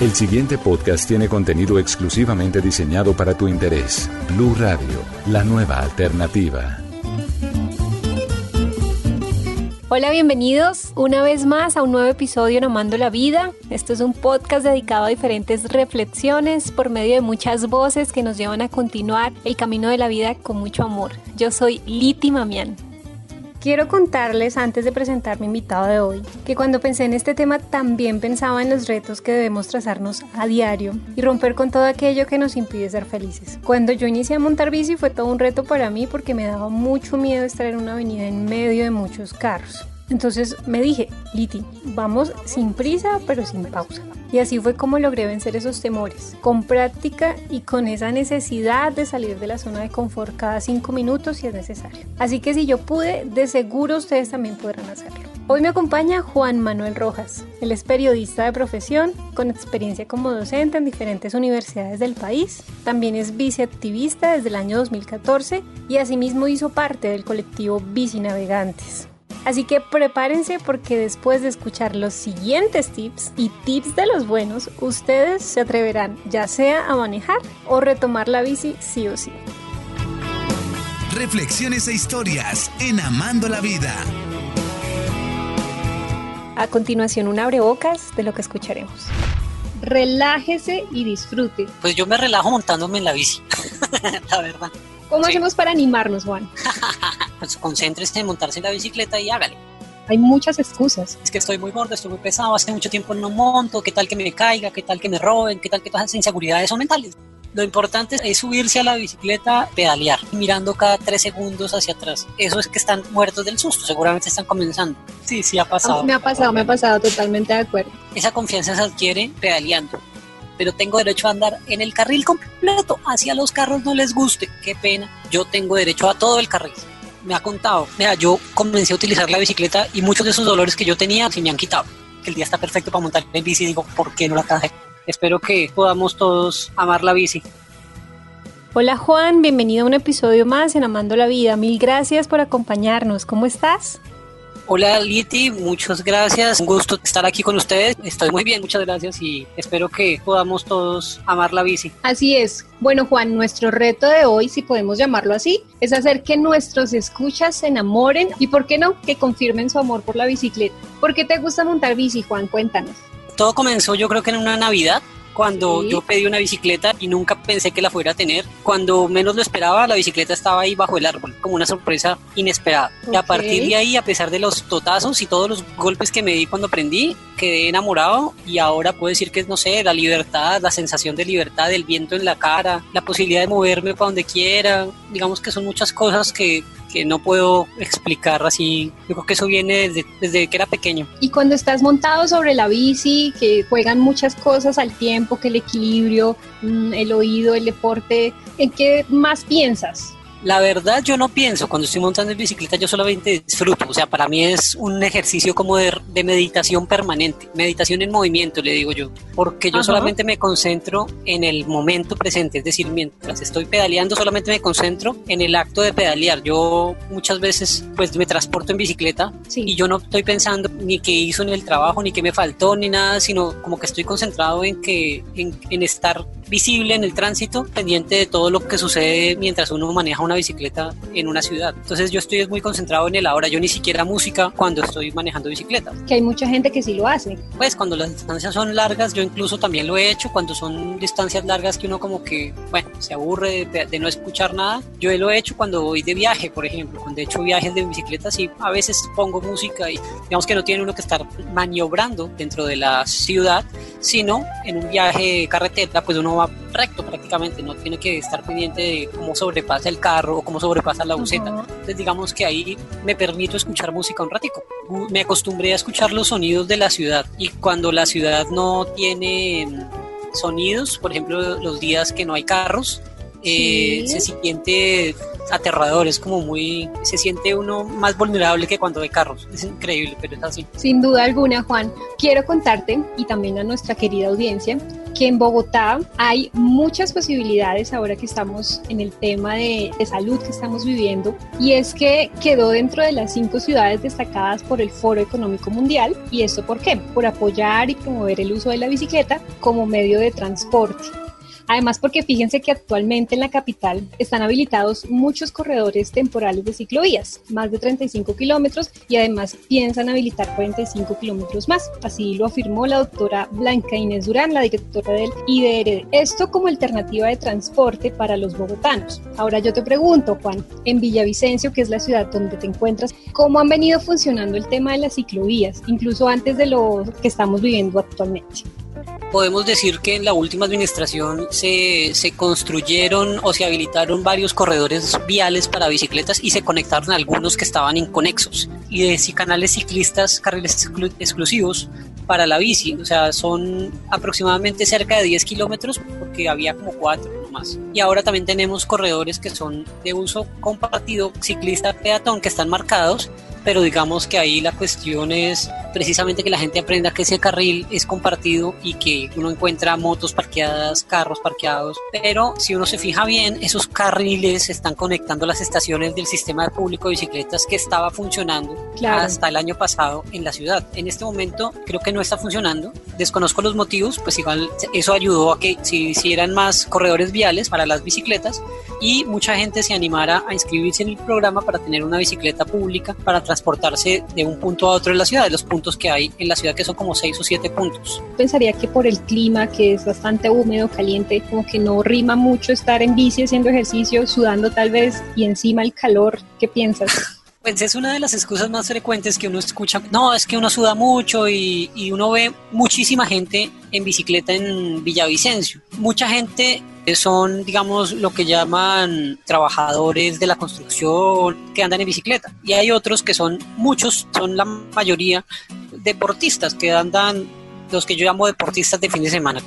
El siguiente podcast tiene contenido exclusivamente diseñado para tu interés. Blue Radio, la nueva alternativa. Hola, bienvenidos una vez más a un nuevo episodio en Amando la Vida. Esto es un podcast dedicado a diferentes reflexiones por medio de muchas voces que nos llevan a continuar el camino de la vida con mucho amor. Yo soy Liti Mamián. Quiero contarles antes de presentar mi invitado de hoy que cuando pensé en este tema también pensaba en los retos que debemos trazarnos a diario y romper con todo aquello que nos impide ser felices. Cuando yo inicié a montar bici fue todo un reto para mí porque me daba mucho miedo estar en una avenida en medio de muchos carros. Entonces me dije, Liti, vamos sin prisa pero sin pausa. Y así fue como logré vencer esos temores, con práctica y con esa necesidad de salir de la zona de confort cada cinco minutos si es necesario. Así que si yo pude, de seguro ustedes también podrán hacerlo. Hoy me acompaña Juan Manuel Rojas. Él es periodista de profesión, con experiencia como docente en diferentes universidades del país. También es viceactivista desde el año 2014 y asimismo hizo parte del colectivo Bici Navegantes. Así que prepárense porque después de escuchar los siguientes tips y tips de los buenos, ustedes se atreverán ya sea a manejar o retomar la bici sí o sí. Reflexiones e historias en Amando la Vida. A continuación, un abrebocas de lo que escucharemos. Relájese y disfrute. Pues yo me relajo montándome en la bici, la verdad. ¿Cómo hacemos para animarnos, Juan? pues concéntrese en montarse en la bicicleta y hágale. Hay muchas excusas. Es que estoy muy gordo, estoy muy pesado, hace mucho tiempo no monto, qué tal que me caiga, qué tal que me roben, qué tal que todas esas inseguridades son mentales. Lo importante es subirse a la bicicleta, pedalear, mirando cada tres segundos hacia atrás. Eso es que están muertos del susto, seguramente están comenzando. Sí, sí, ha pasado. Me ha pasado, me ha pasado, totalmente de acuerdo. Esa confianza se adquiere pedaleando pero tengo derecho a andar en el carril completo. Hacia los carros no les guste, qué pena. Yo tengo derecho a todo el carril. Me ha contado. Mira, yo comencé a utilizar la bicicleta y muchos de esos dolores que yo tenía se me han quitado. El día está perfecto para montar en bici. Digo, ¿por qué no la traje? Espero que podamos todos amar la bici. Hola Juan, bienvenido a un episodio más en Amando la Vida. Mil gracias por acompañarnos. ¿Cómo estás? Hola Liti, muchas gracias. Un gusto estar aquí con ustedes. Estoy muy bien, muchas gracias y espero que podamos todos amar la bici. Así es. Bueno Juan, nuestro reto de hoy, si podemos llamarlo así, es hacer que nuestros escuchas se enamoren y, ¿por qué no?, que confirmen su amor por la bicicleta. ¿Por qué te gusta montar bici, Juan? Cuéntanos. Todo comenzó yo creo que en una Navidad cuando yo pedí una bicicleta y nunca pensé que la fuera a tener. Cuando menos lo esperaba, la bicicleta estaba ahí bajo el árbol, como una sorpresa inesperada. Y a partir de ahí, a pesar de los totazos y todos los golpes que me di cuando aprendí, quedé enamorado y ahora puedo decir que no sé, la libertad, la sensación de libertad, el viento en la cara, la posibilidad de moverme para donde quiera. Digamos que son muchas cosas que que no puedo explicar así. Yo creo que eso viene desde, desde que era pequeño. Y cuando estás montado sobre la bici, que juegan muchas cosas al tiempo, que el equilibrio, mm, el oído, el deporte, ¿en qué más piensas? La verdad yo no pienso, cuando estoy montando en bicicleta yo solamente disfruto, o sea, para mí es un ejercicio como de, meditación permanente, meditación en movimiento, le digo yo, porque yo solamente me concentro en el momento presente, es decir, mientras estoy pedaleando solamente me concentro en el acto de pedalear. Yo muchas veces pues me transporto en bicicleta y yo no estoy pensando ni qué hizo en el trabajo, ni qué me faltó, ni nada, sino como que estoy concentrado en que en, en estar visible en el tránsito, pendiente de todo lo que sucede mientras uno maneja una bicicleta en una ciudad. Entonces yo estoy muy concentrado en el ahora, yo ni siquiera música cuando estoy manejando bicicleta. Que hay mucha gente que sí lo hace. Pues cuando las distancias son largas, yo incluso también lo he hecho, cuando son distancias largas que uno como que, bueno, se aburre de, no escuchar nada, yo lo he hecho cuando voy de viaje, por ejemplo, cuando he hecho viajes de bicicleta, sí, a veces pongo música y digamos que no tiene uno que estar maniobrando dentro de la ciudad, sino en un viaje carretera, pues uno recto prácticamente, no tiene que estar pendiente de cómo sobrepasa el carro o cómo sobrepasa la buceta. Entonces digamos que ahí me permito escuchar música un ratico. Me acostumbré a escuchar los sonidos de la ciudad y cuando la ciudad no tiene sonidos, por ejemplo los días que no hay carros, eh, se siente aterrador, es como muy, se siente uno más vulnerable que cuando hay carros, es increíble, pero es así. Sin duda alguna, Juan, quiero contarte y también a nuestra querida audiencia que en Bogotá hay muchas posibilidades ahora que estamos en el tema de, de salud que estamos viviendo y es que quedó dentro de las cinco ciudades destacadas por el Foro Económico Mundial. ¿Y esto por qué? Por apoyar y promover el uso de la bicicleta como medio de transporte. Además, porque fíjense que actualmente en la capital están habilitados muchos corredores temporales de ciclovías, más de 35 kilómetros, y además piensan habilitar 45 kilómetros más. Así lo afirmó la doctora Blanca Inés Durán, la directora del IDRD. Esto como alternativa de transporte para los bogotanos. Ahora yo te pregunto, Juan, en Villavicencio, que es la ciudad donde te encuentras, ¿cómo han venido funcionando el tema de las ciclovías, incluso antes de lo que estamos viviendo actualmente? Podemos decir que en la última administración se, se, construyeron o se habilitaron varios corredores viales para bicicletas y se conectaron algunos que estaban inconexos y de canales ciclistas, carriles exclusivos para la bici. O sea, son aproximadamente cerca de 10 kilómetros porque había como cuatro más. Y ahora también tenemos corredores que son de uso compartido, ciclista, peatón, que están marcados pero digamos que ahí la cuestión es precisamente que la gente aprenda que ese carril es compartido y que uno encuentra motos parqueadas, carros parqueados, pero si uno se fija bien, esos carriles están conectando las estaciones del sistema de público de bicicletas que estaba funcionando hasta el año pasado en la ciudad. En este momento creo que no está funcionando, desconozco los motivos, pues igual eso ayudó a que se hicieran más corredores viales para las bicicletas y mucha gente se animara a inscribirse en el programa para tener una bicicleta pública para transportarse de un punto a otro en la ciudad, de los puntos que hay en la ciudad que son como seis o siete puntos. Pensaría que por el clima que es bastante húmedo, caliente, como que no rima mucho estar en bici haciendo ejercicio, sudando tal vez y encima el calor. ¿Qué piensas? Pues es una de las excusas más frecuentes que uno escucha. No, es que uno suda mucho y, y, uno ve muchísima gente en bicicleta en Villavicencio. Mucha gente son, digamos, lo que llaman trabajadores de la construcción que andan en bicicleta. Y hay otros que son muchos, son la mayoría deportistas que andan, los que yo llamo deportistas de fin de semana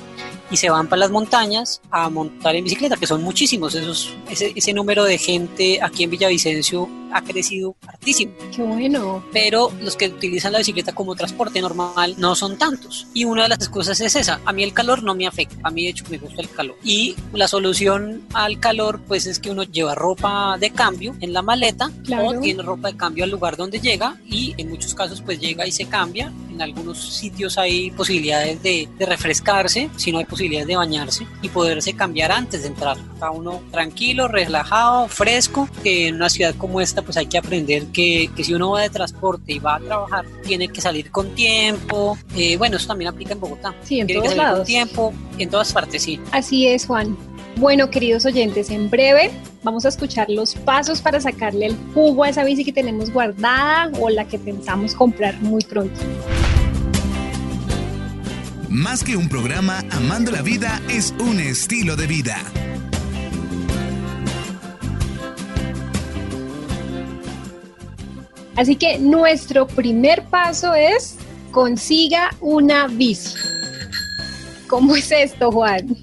y se van para las montañas a montar en bicicleta, que son muchísimos. Esos, ese, ese número de gente aquí en Villavicencio ha crecido hartísimo. Qué bueno. Pero los que utilizan la bicicleta como transporte normal no son tantos. Y una de las excusas es esa. A mí el calor no me afecta. A mí de hecho me gusta el calor. Y la solución al calor pues es que uno lleva ropa de cambio en la maleta o tiene ropa de cambio al lugar donde llega y en muchos casos pues llega y se cambia. En algunos sitios hay posibilidades de, de refrescarse, si no hay posibilidades de bañarse y poderse cambiar antes de entrar. Está uno tranquilo, relajado, fresco, que en una ciudad como esta pues hay que aprender que, que, si uno va de transporte y va a trabajar, tiene que salir con tiempo. Eh, bueno, eso también aplica en Bogotá. Sí, en tiene todos que salir lados. con tiempo, en todas partes, sí. Así es, Juan. Bueno, queridos oyentes, en breve vamos a escuchar los pasos para sacarle el jugo a esa bici que tenemos guardada o la que pensamos comprar muy pronto. Más que un programa, Amando la Vida es un estilo de vida. Así que nuestro primer paso es consiga una bici. ¿Cómo es esto, Juan?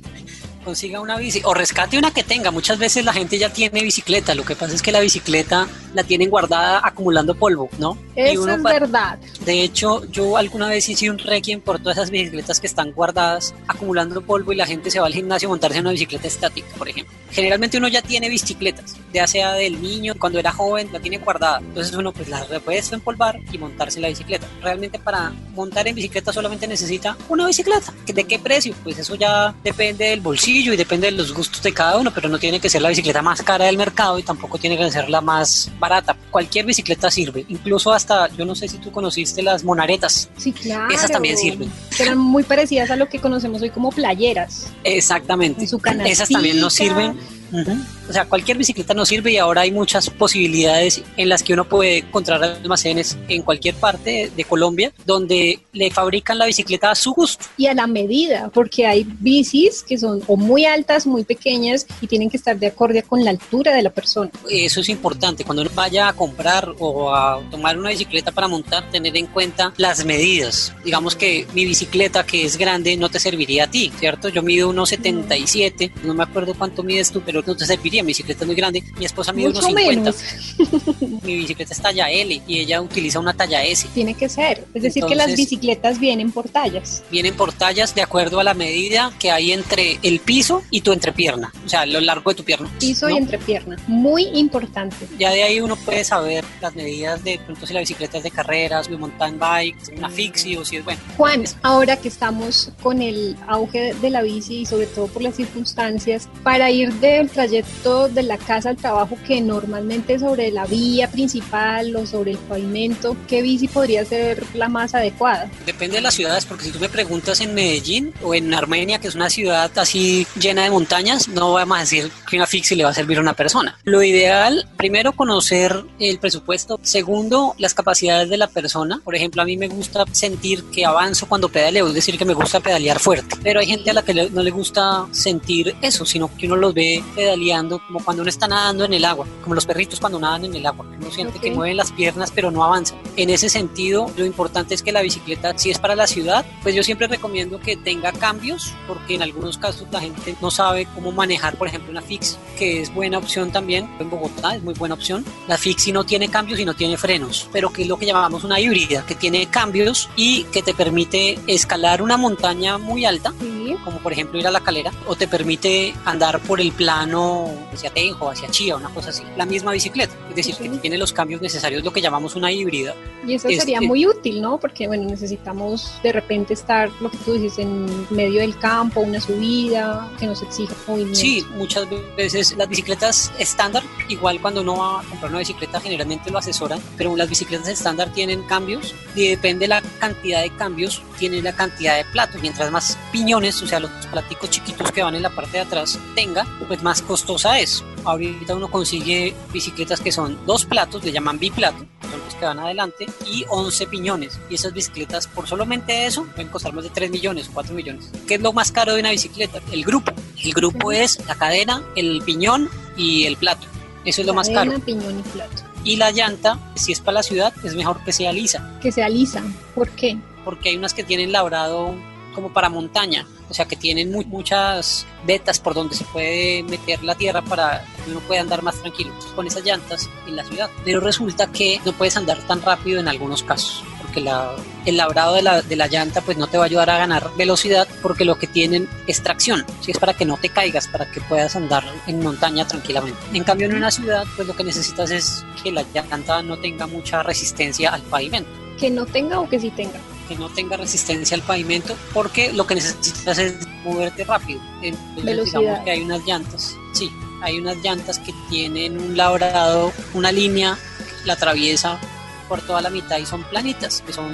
Consiga una bici o rescate una que tenga. Muchas veces la gente ya tiene bicicleta, lo que pasa es que la bicicleta la tienen guardada acumulando polvo, ¿no? Eso es verdad. De hecho, yo alguna vez hice un requiem por todas esas bicicletas que están guardadas acumulando polvo y la gente se va al gimnasio a montarse en una bicicleta estática, por ejemplo. Generalmente uno ya tiene bicicletas, ya sea del niño, cuando era joven, la tiene guardada. Entonces uno pues la puede empolvar y montarse en la bicicleta. Realmente para montar en bicicleta solamente necesita una bicicleta. ¿De qué precio? Pues eso ya depende del bolsillo y depende de los gustos de cada uno, pero no tiene que ser la bicicleta más cara del mercado y tampoco tiene que ser la más barata. Cualquier bicicleta sirve, incluso hasta, yo no sé si tú conociste las monaretas. Sí, claro. Esas también sirven. Eran muy parecidas a lo que conocemos hoy como playeras. Exactamente. En su Esas también nos sirven. Uh -huh. O sea, cualquier bicicleta nos sirve y ahora hay muchas posibilidades en las que uno puede encontrar almacenes en cualquier parte de Colombia donde le fabrican la bicicleta a su gusto. Y a la medida, porque hay bicis que son o muy altas, muy pequeñas y tienen que estar de acorde con la altura de la persona. Eso es importante. Cuando uno vaya a comprar o a tomar una bicicleta para montar, tener en cuenta las medidas. Digamos que mi bicicleta que es grande no te serviría a ti, ¿cierto? Yo mido 1,77, no me acuerdo cuánto mides tú, pero creo que no te serviría, mi bicicleta es muy grande, mi esposa mide unos Mucho 50, menos. mi bicicleta es talla L y ella utiliza una talla S. Tiene que ser. Es decir, que las bicicletas vienen por tallas. Vienen por tallas de acuerdo a la medida que hay entre el piso y tu entrepierna, o sea, lo largo de tu pierna. Piso y entrepierna. Muy importante. Ya de ahí uno puede saber las medidas de, ejemplo, si la bicicleta es de carreras, de mountain bike, una fixie o si es bueno. Juan, ahora que estamos con el auge de la bici y sobre todo por las circunstancias, para ir del trayecto de la casa al trabajo que normalmente sobre la vía principal o sobre el pavimento, ¿qué bici podría ser la más adecuada? Depende de las ciudades, porque si tú me preguntas en Medellín o en Armenia, que es una ciudad así llena de montañas, no vamos a decir que una fixie le va a servir a una persona. Lo ideal, primero, conocer el presupuesto. Segundo, las capacidades de la persona. Por ejemplo, a mí me gusta sentir que avanzo cuando pedaleo, es decir, que me gusta pedalear fuerte. Pero hay gente a la que no le gusta sentir eso, sino que uno los ve pedaleando como cuando uno está nadando en el agua, como los perritos cuando nadan en el agua. que Uno siente que Ok. mueven las piernas, pero no avanzan. En ese sentido, lo importante es que la bicicleta, si es para la ciudad, pues yo siempre recomiendo que tenga cambios, porque en algunos casos la gente no sabe cómo manejar, por ejemplo, una fix, que es buena opción también. En Bogotá es muy buena opción. La fixie no tiene cambios y no tiene frenos, pero que es lo que llamamos una híbrida, que tiene cambios y que te permite escalar una montaña muy alta Sí. como por ejemplo ir a la calera, o te permite andar por el plano hacia Tenjo, hacia Chía, una cosa así. La misma bicicleta, es decir, que tiene los cambios necesarios, lo que llamamos una híbrida. Y eso Es- sería es- muy útil, ¿no? Porque, bueno, necesitamos de repente estar, lo que tú dices, en medio del campo, una subida que nos exija movimiento. Sí, muchas veces las bicicletas estándar, igual cuando uno va a comprar una bicicleta generalmente lo asesoran, pero las bicicletas estándar tienen cambios y depende de la cantidad de cambios, tiene la cantidad de platos. Mientras más piñones, o sea, los platicos chiquitos que van en la parte de atrás tenga, pues más costosa es. Ahorita uno consigue bicicletas que son dos platos, le llaman biplato, son los que van adelante, y 11 piñones. Y esas bicicletas, por solamente eso, pueden costar más de 3 millones o 4 millones. ¿Qué es lo más caro de una bicicleta? El grupo. El grupo es la cadena, el piñón y el plato. Eso es lo más caro. piñón y plato. Y la llanta, si es para la ciudad, es mejor que sea lisa, Que se alisan. ¿Por qué? porque hay unas que tienen labrado como para montaña, o sea que tienen mu- muchas vetas por donde se puede meter la tierra para que uno pueda andar más tranquilo con esas llantas en la ciudad. Pero resulta que no puedes andar tan rápido en algunos casos, porque la, el labrado de la, de la llanta pues no te va a ayudar a ganar velocidad porque lo que tienen es tracción, si es para que no te caigas, para que puedas andar en montaña tranquilamente. En cambio en una ciudad pues lo que necesitas es que la llanta no tenga mucha resistencia al pavimento Que no tenga o que sí tenga. Que no tenga resistencia al pavimento porque lo que necesitas es moverte rápido. Entonces, Velocidad. digamos que hay unas llantas, sí, hay unas llantas que tienen un labrado, una línea que la atraviesa por toda la mitad y son planitas, que son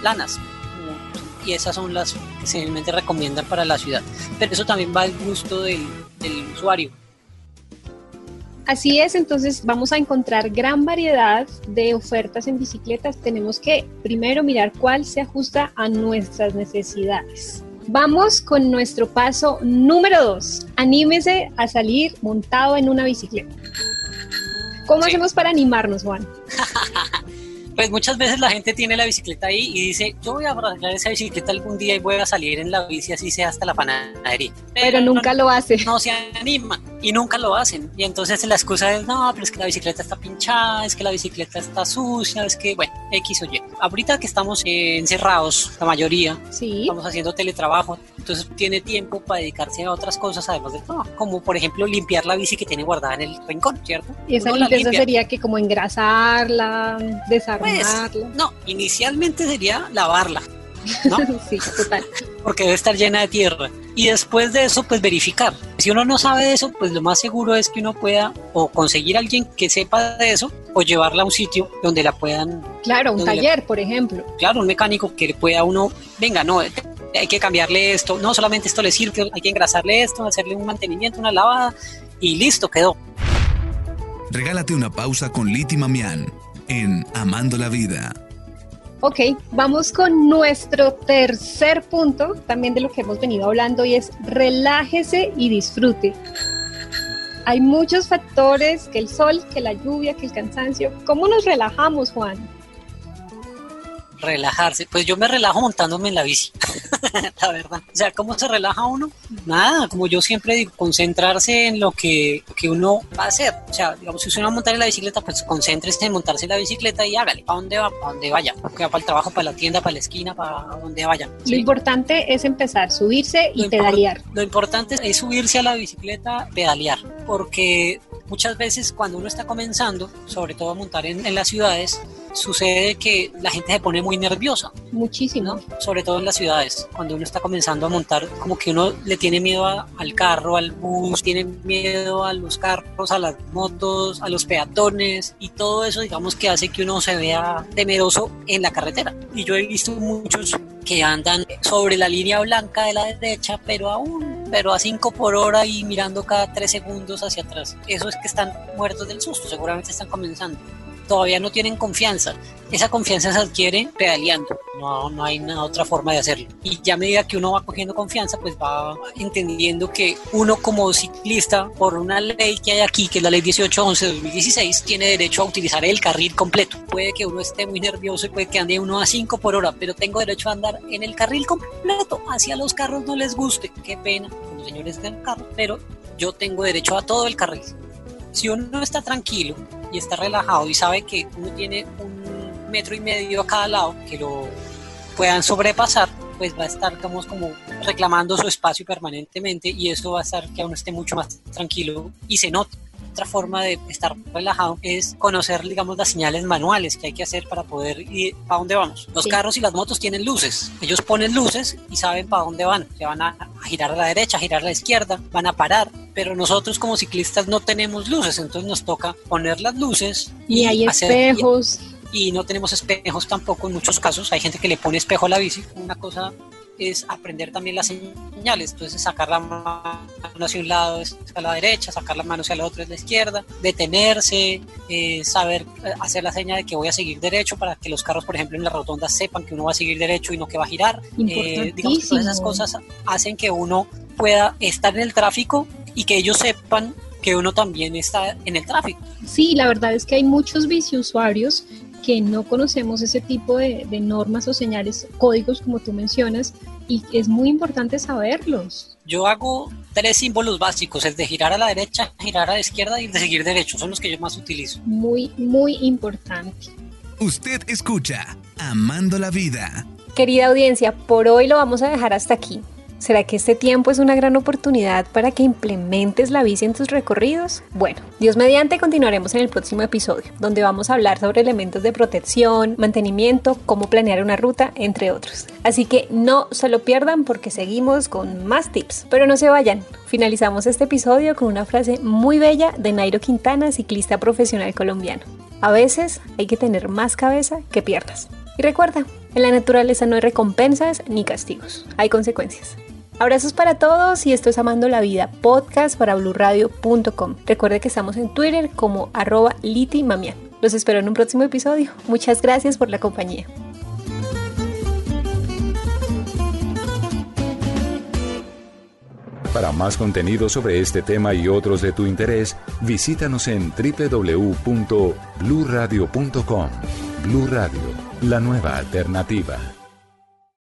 planas. Y esas son las que se realmente recomiendan para la ciudad. Pero eso también va al gusto del, del usuario. Así es, entonces vamos a encontrar gran variedad de ofertas en bicicletas. Tenemos que primero mirar cuál se ajusta a nuestras necesidades. Vamos con nuestro paso número dos. Anímese a salir montado en una bicicleta. ¿Cómo Sí. hacemos para animarnos, Juan? Pues muchas veces la gente tiene la bicicleta ahí y dice, yo voy a arreglar esa bicicleta algún día y voy a salir en la bici así sea hasta la panadería. Pero nunca lo hace. no se animan y nunca lo hacen. Y entonces la excusa es, no, pero es que la bicicleta está pinchada, es que la bicicleta está sucia, es que, bueno, X o Y. Ahorita que estamos eh, encerrados, la mayoría, Sí. estamos haciendo teletrabajo, entonces tiene tiempo para dedicarse a otras cosas además del trabajo, como por ejemplo limpiar la bici que tiene guardada en el rincón, ¿cierto? Y esa limpieza sería que como engrasarla, desarmarla. Pues, no, inicialmente sería lavarla, ¿no? sí, total. porque debe estar llena de tierra. Y después de eso, pues verificar. Si uno no sabe de eso, pues lo más seguro es que uno pueda o conseguir a alguien que sepa de eso o llevarla a un sitio donde la puedan, Claro, un taller, por ejemplo. claro, un mecánico que le pueda uno, venga, no, hay que cambiarle esto, no solamente esto le sirve, hay que engrasarle esto, hacerle un mantenimiento, una lavada y listo, quedó. Regálate una pausa con Liti Mamián en Amando la Vida. Ok, vamos con nuestro tercer punto, también de lo que hemos venido hablando, y es relájese y disfrute. Hay muchos factores, que el sol, que la lluvia, que el cansancio. ¿Cómo nos relajamos, Juan? Relajarse. Pues yo me relajo montándome en la bici, la verdad. O sea, ¿cómo se relaja uno? Nada, como yo siempre digo, concentrarse en lo que, que uno va a hacer. O sea, digamos, si usted va a montar en la bicicleta, pues concéntrese en montarse en la bicicleta y hágale. ¿Para dónde va? ¿Para dónde vaya? Que va para el trabajo, para la tienda, para la esquina, para donde vaya. Lo importante es empezar, subirse y pedalear. lo importante es subirse a la bicicleta, pedalear, porque muchas veces cuando uno está comenzando, sobre todo a montar en, en las ciudades, sucede que la gente se pone muy nerviosa. Muchísimo. Sobre todo en las ciudades, cuando uno está comenzando a montar, como que uno le tiene miedo al carro, al bus, tiene miedo a los carros, a las motos, a los peatones y todo eso, digamos que hace que uno se vea temeroso en la carretera. Y yo he visto muchos que andan sobre la línea blanca de la derecha, pero aún, pero a 5 por hora y mirando cada 3 segundos hacia atrás. Eso es que están muertos del susto, seguramente están comenzando todavía no tienen confianza. Esa confianza se adquiere pedaleando, no, no hay otra forma de hacerlo. Y ya a medida que uno va cogiendo confianza, pues va entendiendo que uno como ciclista, por una ley que hay aquí, que es la ley 1811-2016, tiene derecho a utilizar el carril completo. Puede que uno esté muy nervioso y puede que ande uno a 5 por hora, pero tengo derecho a andar en el carril completo. Hacia los carros no les guste, qué pena los señores del carro, pero yo tengo derecho a todo el carril. Si uno está tranquilo y está relajado y sabe que uno tiene un metro y medio a cada lado que lo puedan sobrepasar, pues va a estar como, como reclamando su espacio permanentemente y eso va a hacer que uno esté mucho más tranquilo y se note. Otra forma de estar relajado es conocer, digamos, las señales manuales que hay que hacer para poder ir para dónde vamos. Los carros y las motos tienen luces. Ellos ponen luces y saben para dónde van. Que van a, girar a la derecha, a girar a la izquierda, van a parar. Pero nosotros como ciclistas no tenemos luces, entonces nos toca poner las luces. Y, hay espejos. y no tenemos espejos tampoco en muchos casos. Hay gente que le pone espejo a la bici, una cosa es aprender también las señales, entonces sacar la mano hacia un lado es a la derecha, sacar la mano hacia la otra es la izquierda, detenerse, eh, saber eh, hacer la señal de que voy a seguir derecho para que los carros, por ejemplo, en la rotonda sepan que uno va a seguir derecho y no que va a girar. Eh, digamos todas esas cosas hacen que uno pueda estar en el tráfico y que ellos sepan que uno también está en el tráfico. Sí, la verdad es que hay muchos biciusuarios que no conocemos ese tipo de, normas o señales, códigos como tú mencionas, y es muy importante saberlos. Yo hago tres símbolos básicos, el de girar a la derecha, girar a la izquierda y el de seguir derecho, son los que yo más utilizo. Muy, muy importante. Usted escucha Amando la Vida. Querida audiencia, por hoy lo vamos a dejar hasta aquí. ¿Será que este tiempo es una gran oportunidad para que implementes la bici en tus recorridos? Bueno, Dios mediante continuaremos en el próximo episodio, donde vamos a hablar sobre elementos de protección, mantenimiento, cómo planear una ruta, entre otros. Así que no se lo pierdan porque seguimos con más tips. Pero no se vayan, finalizamos este episodio con una frase muy bella de Nairo Quintana, ciclista profesional colombiano. A veces hay que tener más cabeza que piernas. Y recuerda, en la naturaleza no hay recompensas ni castigos, hay consecuencias. Abrazos para todos y esto es Amando la Vida, podcast para blurradio.com. Recuerde que estamos en Twitter como arroba litimamian. Los espero en un próximo episodio. Muchas gracias por la compañía. Para más contenido sobre este tema y otros de tu interés, visítanos en www.bluradio.com. Blu Radio, la nueva alternativa.